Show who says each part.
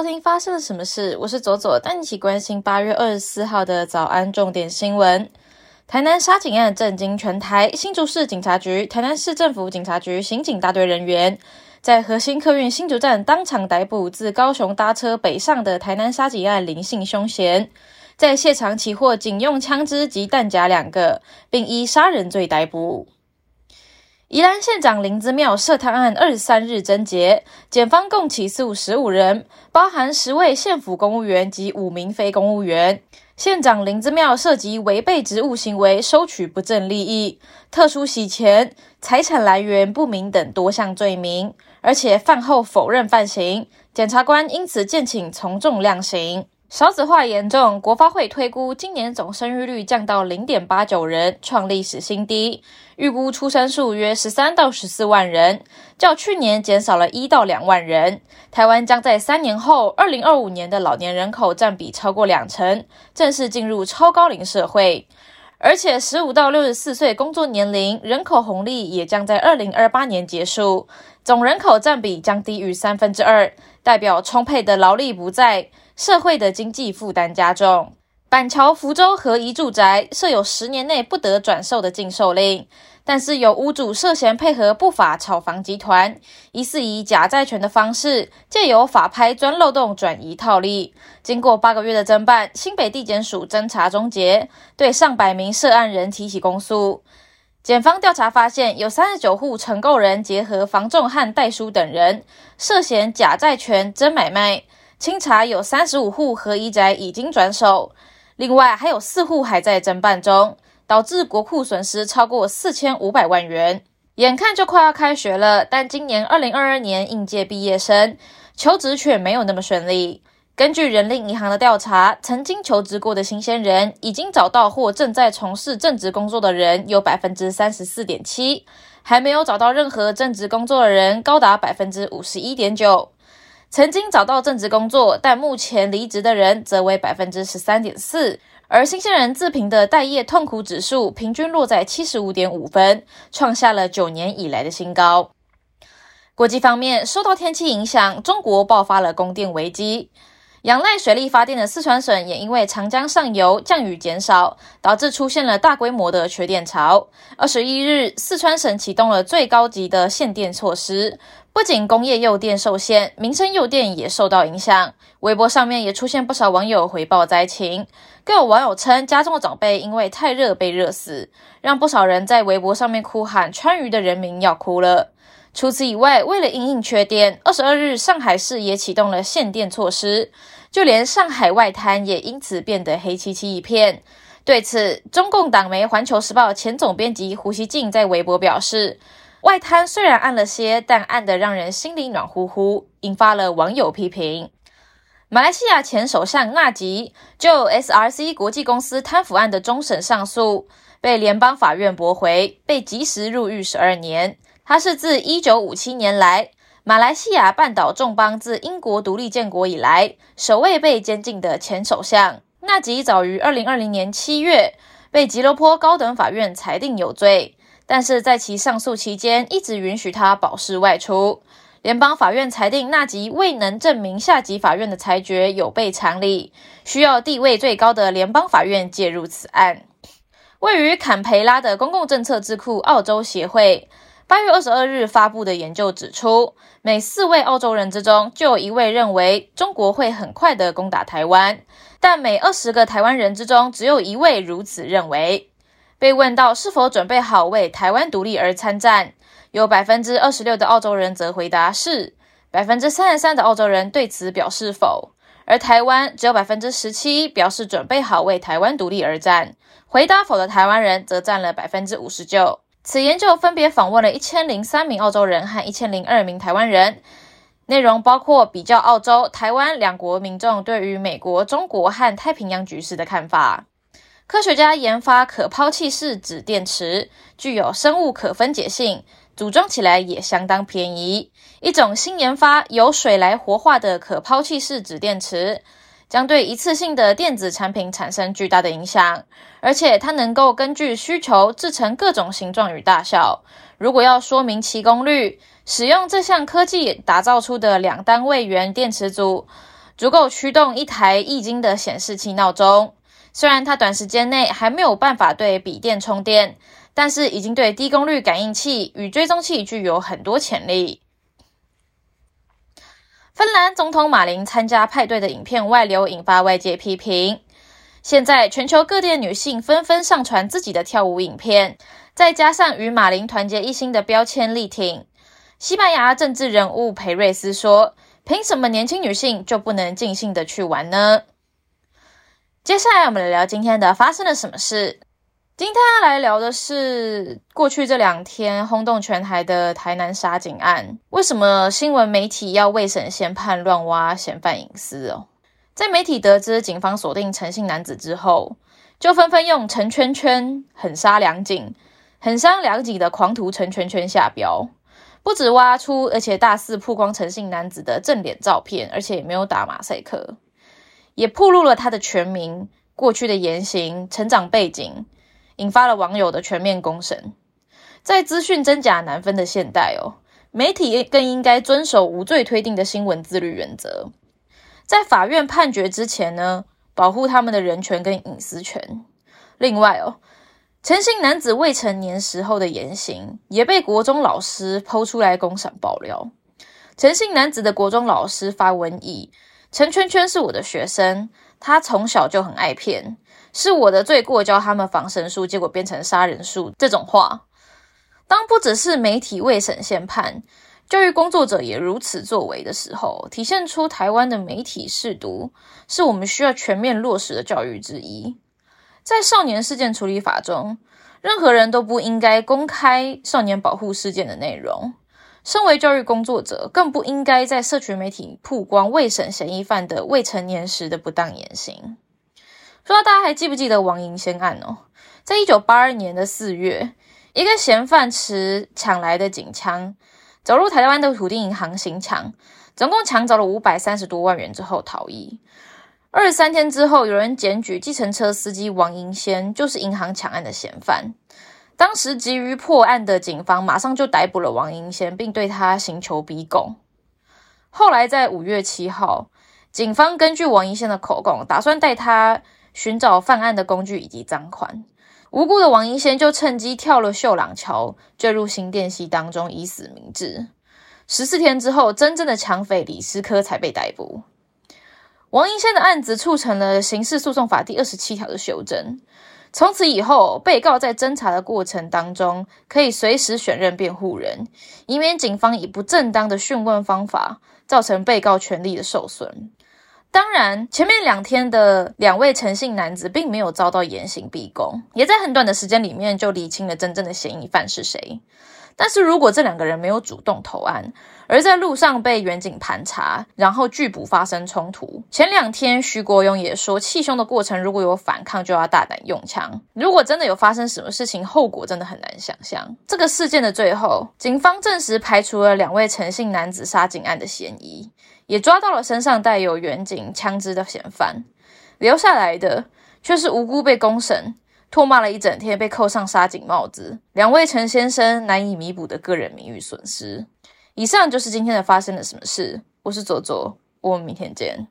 Speaker 1: 收听发生了什么事？我是左左，带你一起关心八月二十四号的早安重点新闻。台南杀警案震惊全台，新竹市警察局、台南市政府警察局刑警大队人员在核心客运新竹站当场逮捕自高雄搭车北上的台南杀警案林姓凶嫌，在现场起获警用枪支及弹夹两个，并依杀人罪逮捕。宜兰县长林子庙涉贪案二十三日侦结，检方共起诉十五人，包含十位县府公务员及五名非公务员。县长林子庙涉及违背职务行为、收取不正利益、特殊洗钱、财产来源不明等多项罪名，而且犯后否认犯行。检察官因此建请从重量刑。少子化严重，国发会推估今年总生育率降到零点八九人，创历史新低。预估出生数约十三到十四万人，较去年减少了一到两万人。台湾将在三年后，二零二五年的老年人口占比超过两成，正式进入超高龄社会。而且，十五到六十四岁工作年龄人口红利也将在二零二八年结束，总人口占比将低于三分之二，代表充沛的劳力不在。社会的经济负担加重。板桥福州合一住宅设有十年内不得转售的禁售令，但是有屋主涉嫌配合不法炒房集团，疑似以假债权的方式，借由法拍钻漏洞转移套利。经过八个月的侦办，新北地检署侦查终结，对上百名涉案人提起公诉。检方调查发现，有三十九户承购人结合房仲和代书等人，涉嫌假债权真买卖。清查有三十五户合一宅已经转手，另外还有四户还在侦办中，导致国库损失超过四千五百万元。眼看就快要开学了，但今年二零二二年应届毕业生求职却没有那么顺利。根据人力银行的调查，曾经求职过的新鲜人已经找到或正在从事正职工作的人有百分之三十四点七，还没有找到任何正职工作的人高达百分之五十一点九。曾经找到正职工作，但目前离职的人则为百分之十三点四，而新鲜人自评的待业痛苦指数平均落在七十五点五分，创下了九年以来的新高。国际方面，受到天气影响，中国爆发了供电危机。仰赖水力发电的四川省也因为长江上游降雨减少，导致出现了大规模的缺电潮。二十一日，四川省启动了最高级的限电措施。不仅工业用电受限，民生用电也受到影响。微博上面也出现不少网友回报灾情，更有网友称家中的长辈因为太热被热死，让不少人在微博上面哭喊川渝的人民要哭了。除此以外，为了应应缺电，二十二日上海市也启动了限电措施，就连上海外滩也因此变得黑漆漆一片。对此，中共党媒《环球时报》前总编辑胡锡进在微博表示。外滩虽然暗了些，但暗得让人心里暖乎乎，引发了网友批评。马来西亚前首相纳吉就 SRC 国际公司贪腐案的终审上诉被联邦法院驳回，被即时入狱十二年。他是自一九五七年来马来西亚半岛众邦自英国独立建国以来首位被监禁的前首相。纳吉早于二零二零年七月被吉隆坡高等法院裁定有罪。但是在其上诉期间，一直允许他保释外出。联邦法院裁定纳吉未能证明下级法院的裁决有悖常理，需要地位最高的联邦法院介入此案。位于坎培拉的公共政策智库澳洲协会八月二十二日发布的研究指出，每四位澳洲人之中就有一位认为中国会很快的攻打台湾，但每二十个台湾人之中只有一位如此认为。被问到是否准备好为台湾独立而参战，有百分之二十六的澳洲人则回答是，百分之三十三的澳洲人对此表示否，而台湾只有百分之十七表示准备好为台湾独立而战。回答否的台湾人则占了百分之五十九。此研究分别访问了一千零三名澳洲人和一千零二名台湾人，内容包括比较澳洲、台湾两国民众对于美国、中国和太平洋局势的看法。科学家研发可抛弃式纸电池，具有生物可分解性，组装起来也相当便宜。一种新研发由水来活化的可抛弃式纸电池，将对一次性的电子产品产生巨大的影响。而且它能够根据需求制成各种形状与大小。如果要说明其功率，使用这项科技打造出的两单位元电池组。足够驱动一台液晶的显示器闹钟。虽然它短时间内还没有办法对笔电充电，但是已经对低功率感应器与追踪器具有很多潜力。芬兰总统马林参加派对的影片外流，引发外界批评。现在全球各地的女性纷纷上传自己的跳舞影片，再加上与马林团结一心的标签力挺。西班牙政治人物裴瑞斯说：“凭什么年轻女性就不能尽兴的去玩呢？”接下来我们来聊今天的发生了什么事。今天要来聊的是过去这两天轰动全台的台南杀警案。为什么新闻媒体要未审先判乱挖嫌犯隐私哦？在媒体得知警方锁定陈姓男子之后，就纷纷用“陈圈圈狠杀两警，狠伤两警”的狂徒陈圈圈下标，不止挖出，而且大肆曝光陈姓男子的正脸照片，而且也没有打马赛克，也暴露了他的全名、过去的言行、成长背景，引发了网友的全面公审。在资讯真假难分的现代哦，媒体更应该遵守无罪推定的新闻自律原则。在法院判决之前呢，保护他们的人权跟隐私权。另外哦，陈姓男子未成年时候的言行也被国中老师剖出来公审爆料。陈姓男子的国中老师发文以“陈圈圈是我的学生，他从小就很爱骗，是我的罪过教他们防身术，结果变成杀人术”这种话。当不只是媒体未审先判。教育工作者也如此作为的时候，体现出台湾的媒体试读是我们需要全面落实的教育之一。在少年事件处理法中，任何人都不应该公开少年保护事件的内容。身为教育工作者，更不应该在社群媒体曝光未审嫌疑犯的未成年时的不当言行。不知道大家还记不记得王银先案哦？在一九八二年的四月，一个嫌犯持抢来的警枪。走入台湾的土地银行行抢，总共抢走了五百三十多万元之后逃逸。二十三天之后，有人检举计程车司机王银仙就是银行抢案的嫌犯。当时急于破案的警方马上就逮捕了王银仙，并对他刑求逼供。后来在五月七号，警方根据王银仙的口供，打算带他寻找犯案的工具以及赃款。无辜的王英仙就趁机跳了秀朗桥，坠入新店溪当中，以死明志。十四天之后，真正的抢匪李思科才被逮捕。王英仙的案子促成了刑事诉讼法第二十七条的修正，从此以后，被告在侦查的过程当中可以随时选任辩护人，以免警方以不正当的讯问方法造成被告权利的受损。当然，前面两天的两位诚信男子并没有遭到严刑逼供，也在很短的时间里面就理清了真正的嫌疑犯是谁。但是如果这两个人没有主动投案，而在路上被远警盘查，然后拒捕发生冲突，前两天徐国勇也说，气凶的过程如果有反抗，就要大胆用枪。如果真的有发生什么事情，后果真的很难想象。这个事件的最后，警方证实排除了两位诚信男子杀警案的嫌疑。也抓到了身上带有远景枪支的嫌犯，留下来的却是无辜被公审、唾骂了一整天、被扣上杀警帽子，两位陈先生难以弥补的个人名誉损失。以上就是今天的发生了什么事，我是左左，我们明天见。